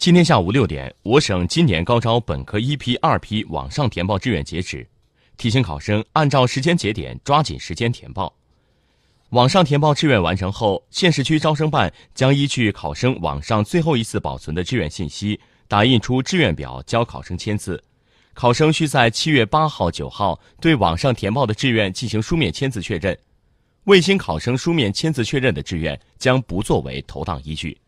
今天下午六点我省今年高招本科一批二批网上填报志愿截止提醒考生按照时间节点抓紧时间填报。网上填报志愿完成后县市区招生办将依据考生网上最后一次保存的志愿信息打印出志愿表交考生签字。考生需在七月八号九号对网上填报的志愿进行书面签字确认。未经考生书面签字确认的志愿将不作为投档依据。